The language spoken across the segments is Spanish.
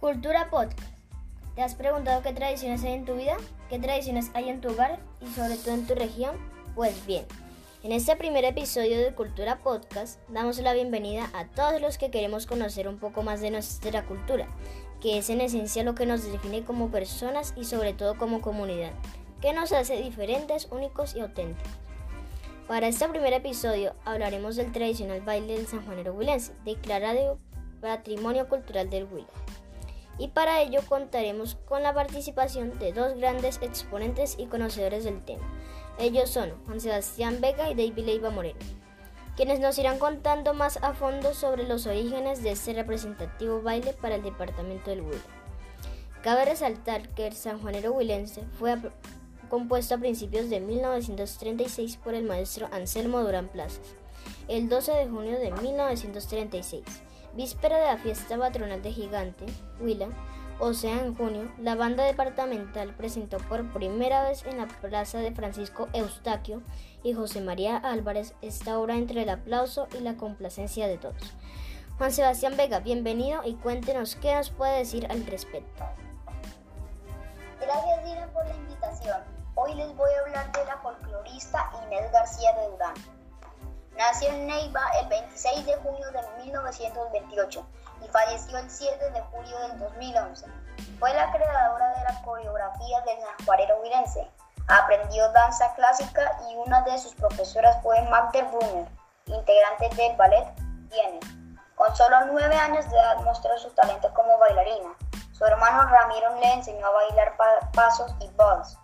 Cultura Podcast. ¿Te has preguntado qué tradiciones hay en tu vida? ¿Qué tradiciones hay en tu hogar y sobre todo en tu región? Pues bien, en este primer episodio de Cultura Podcast damos la bienvenida a todos los que queremos conocer un poco más de nuestra cultura, que es en esencia lo que nos define como personas y sobre todo como comunidad, que nos hace diferentes, únicos y auténticos. Para este primer episodio hablaremos del tradicional baile del sanjuanero huilense, declarado Patrimonio Cultural del Huila y para ello contaremos con la participación de dos grandes exponentes y conocedores del tema. Ellos son Juan Sebastián Vega y David Leiva Moreno, quienes nos irán contando más a fondo sobre los orígenes de este representativo baile para el departamento del Huila. Cabe resaltar que el sanjuanero huilense fue compuesto a principios de 1936 por el maestro Anselmo Durán Plazas, el 12 de junio de 1936 Víspera de la fiesta patronal de Gigante, Huila, o sea en junio, la banda departamental presentó por primera vez en la plaza de Francisco Eustaquio y José María Álvarez esta obra entre el aplauso y la complacencia de todos. Juan Sebastián Vega, bienvenido y cuéntenos qué nos puede decir al respecto. Gracias Dina por la invitación. Hoy les voy a hablar de la folclorista Inés García de Durán. Nació en Neiva el 26 de junio de 1928 y falleció el 7 de julio del 2011. Fue la creadora de la coreografía del sanjuarero virense. Aprendió danza clásica y una de sus profesoras fue Magda Brunner, integrante del ballet Viene. Con solo nueve años de edad mostró su talento como bailarina. Su hermano Ramiro le enseñó a bailar pasos y vals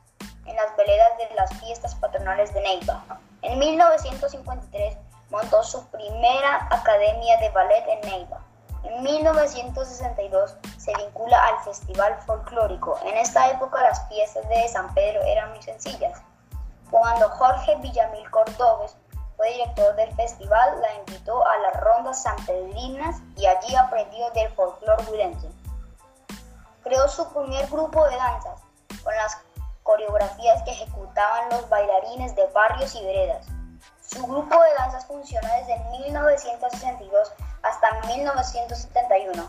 en las veledas de las fiestas patronales de Neiva. En 1953 montó su primera academia de ballet en Neiva. En 1962 se vincula al Festival Folclórico. En esta época las fiestas de San Pedro eran muy sencillas. Cuando Jorge Villamil Cordobes fue director del festival, la invitó a las rondas sanpedrinas y allí aprendió del folclore huilense. Creó su primer grupo de danzas, con las coreografías que ejecutaban los bailarines de barrios y veredas. Su grupo de danzas funcionó desde 1962 hasta 1971.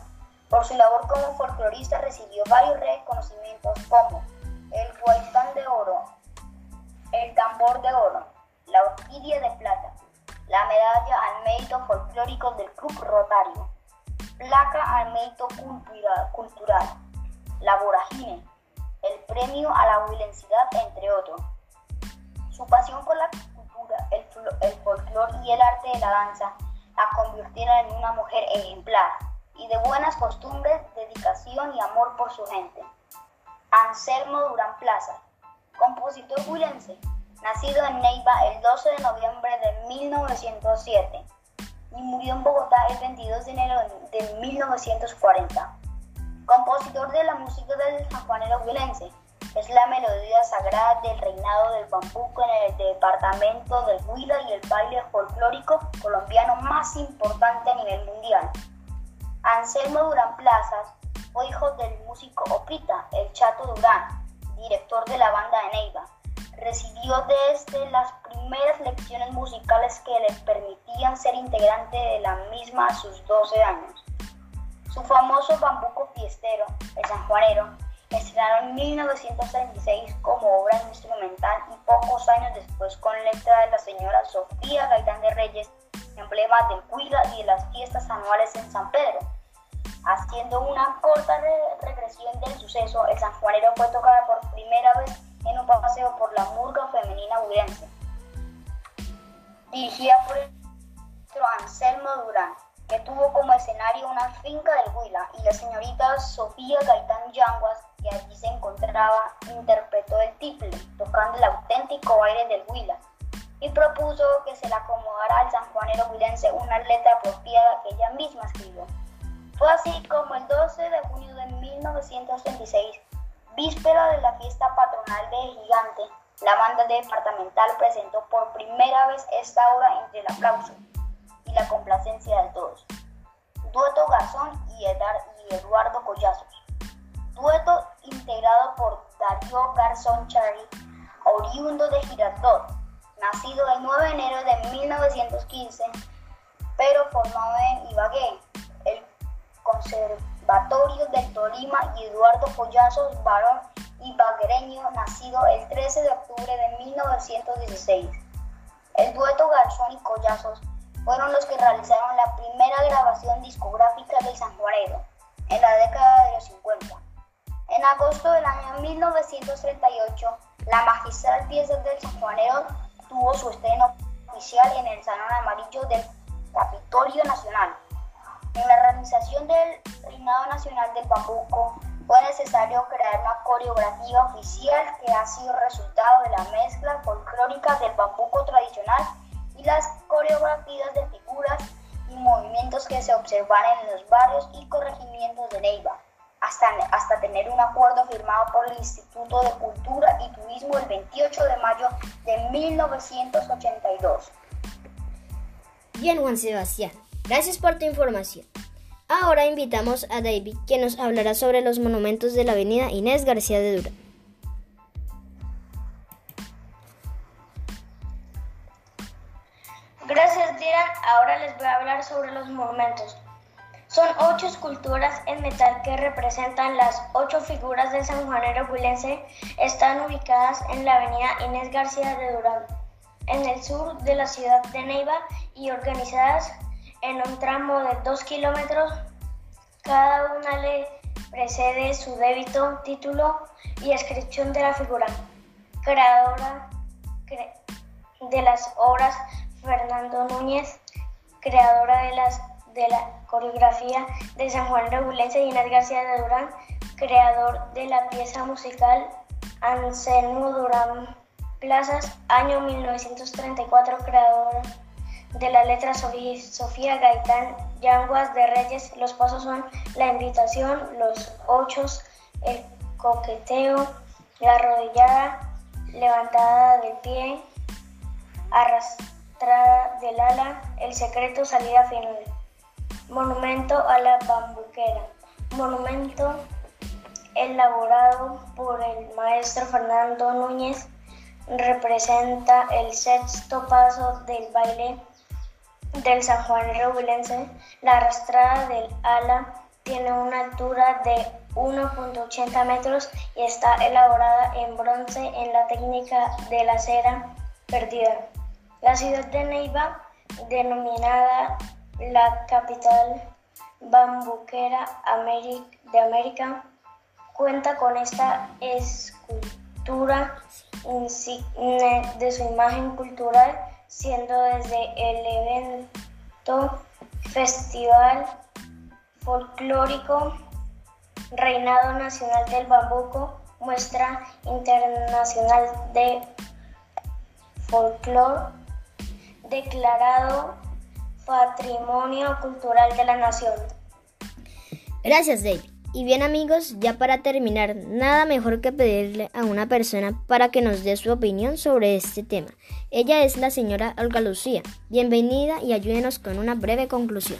Por su labor como folclorista recibió varios reconocimientos como el Guaitán de Oro, el Tambor de Oro, la Orquídea de Plata, la Medalla al Mérito Folclórico del Club Rotario, Placa al Mérito Cultural, la Voragine, el premio a la huilensidad, entre otros. Su pasión por la cultura, el, el folclore y el arte de la danza la convirtieron en una mujer ejemplar y de buenas costumbres, dedicación y amor por su gente. Anselmo Durán Plaza, compositor huilense, nacido en Neiva el 12 de noviembre de 1907 y murió en Bogotá el 22 de enero de 1940 compositor de la música del sanjuanero huilense. Es la melodía sagrada del reinado del bambuco en el departamento del Huila y el baile folclórico colombiano más importante a nivel mundial. Anselmo Durán Plazas fue hijo del músico Opita, el Chato Durán, director de la banda de Neiva. Recibió desde las primeras lecciones musicales que le permitían ser integrante de la misma a sus 12 años. Su famoso bambuco fiestero, el sanjuanero, en 1936 como obra instrumental y pocos años después con letra de la señora Sofía Gaitán de Reyes, emblema del Huila y de las fiestas anuales en San Pedro. Haciendo una corta regresión del suceso, el sanjuanero fue tocado por primera vez en un paseo por la murga femenina huilense, dirigida por el Anselmo Durán que tuvo como escenario una finca del Huila, y la señorita Sofía Gaitán Yanguas, que allí se encontraba, interpretó el tiple, tocando el auténtico aire del Huila, y propuso que se le acomodara al sanjuanero huilense una letra apropiada que ella misma escribió. Fue así como el 12 de junio de 1936, víspera de la fiesta patronal de Gigante, la banda departamental presentó por primera vez esta obra entre el aplauso y la complacencia de todos. Dueto Garzón y, Eduardo Collazos. Dueto integrado por Darío Garzón Cherry, oriundo de Girardot, nacido el 9 de enero de 1915, pero formado en Ibagué. El Batorio del Tolima y Eduardo Collazos Barón y Baguereño, nacido el 13 de octubre de 1916. El dueto Garzón y Collazos fueron los que realizaron la primera grabación discográfica del sanjuanero en la década de los 50. En agosto del año 1938, la magistral pieza del sanjuanero tuvo su estreno oficial en el Salón Amarillo del Capitolio Nacional. En la realización del Reinado Nacional del Bambuco fue necesario crear una coreografía oficial que ha sido resultado de la mezcla folclórica del bambuco tradicional y las coreografías de figuras y movimientos que se observan en los barrios y corregimientos de Neiva, hasta, hasta tener un acuerdo firmado por el Instituto de Cultura y Turismo el 28 de mayo de 1982. Bien, Juan Sebastián, gracias por tu información. Ahora invitamos a David, quien nos hablará sobre los monumentos de la avenida Inés García de Dura. Gracias, Dylan. Ahora les voy a hablar sobre los monumentos. Son ocho esculturas en metal que representan las ocho figuras del San Juanero Huilense. Están ubicadas en la avenida Inés García de Durán, en el sur de la ciudad de Neiva y organizadas en un tramo de dos kilómetros. Cada una le precede su débito, título y descripción de la figura. Creadora de las obras Fernando Núñez, creadora de, las, de la coreografía de San Juan Regulense y Inés García de Durán, creador de la pieza musical Anselmo Durán Plazas, año 1934, creador de la letra Sofía Gaitán, Yanguas de Reyes, los pasos son la invitación, los ochos, el coqueteo, la arrodillada, levantada del pie, arrastrada del ala, el secreto, salida final. Monumento a la bambuquera. Monumento elaborado por el maestro Fernando Núñez representa el sexto paso del baile del San Juan Huilense, la arrastrada del ala tiene una altura de 1.80 metros y está elaborada en bronce en la técnica de la cera perdida. La ciudad de Neiva, denominada la capital bambuquera de América, cuenta con esta escultura insigne de su imagen cultural siendo desde el evento Festival Folclórico Reinado Nacional del Bambuco, muestra internacional de folclore, declarado Patrimonio Cultural de la Nación. Gracias, David. Y bien amigos, ya para terminar, nada mejor que pedirle a una persona para que nos dé su opinión sobre este tema. Ella es la señora Olga Lucía. Bienvenida y ayúdenos con una breve conclusión.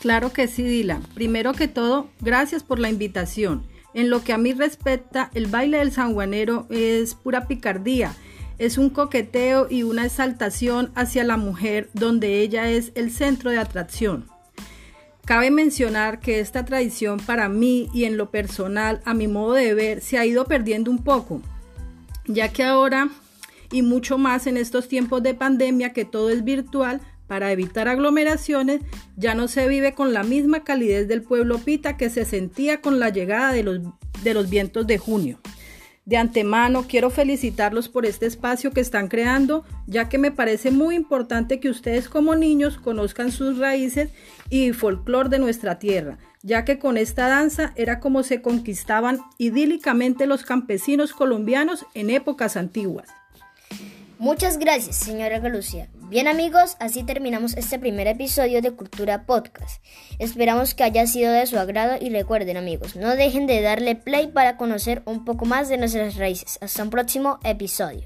Claro que sí, Dila. Primero que todo, gracias por la invitación. En lo que a mí respecta, el baile del sanjuanero es pura picardía. Es un coqueteo y una exaltación hacia la mujer donde ella es el centro de atracción. Cabe mencionar que esta tradición para mí y en lo personal, a mi modo de ver, se ha ido perdiendo un poco, ya que ahora y mucho más en estos tiempos de pandemia que todo es virtual, para evitar aglomeraciones, ya no se vive con la misma calidez del pueblo pita que se sentía con la llegada de los, de los vientos de junio. De antemano quiero felicitarlos por este espacio que están creando, ya que me parece muy importante que ustedes como niños conozcan sus raíces y folclor de nuestra tierra, ya que con esta danza era como se conquistaban idílicamente los campesinos colombianos en épocas antiguas. Muchas gracias, señora Galucia. Bien amigos, así terminamos este primer episodio de Cultura Podcast. Esperamos que haya sido de su agrado y recuerden amigos, no dejen de darle play para conocer un poco más de nuestras raíces. Hasta un próximo episodio.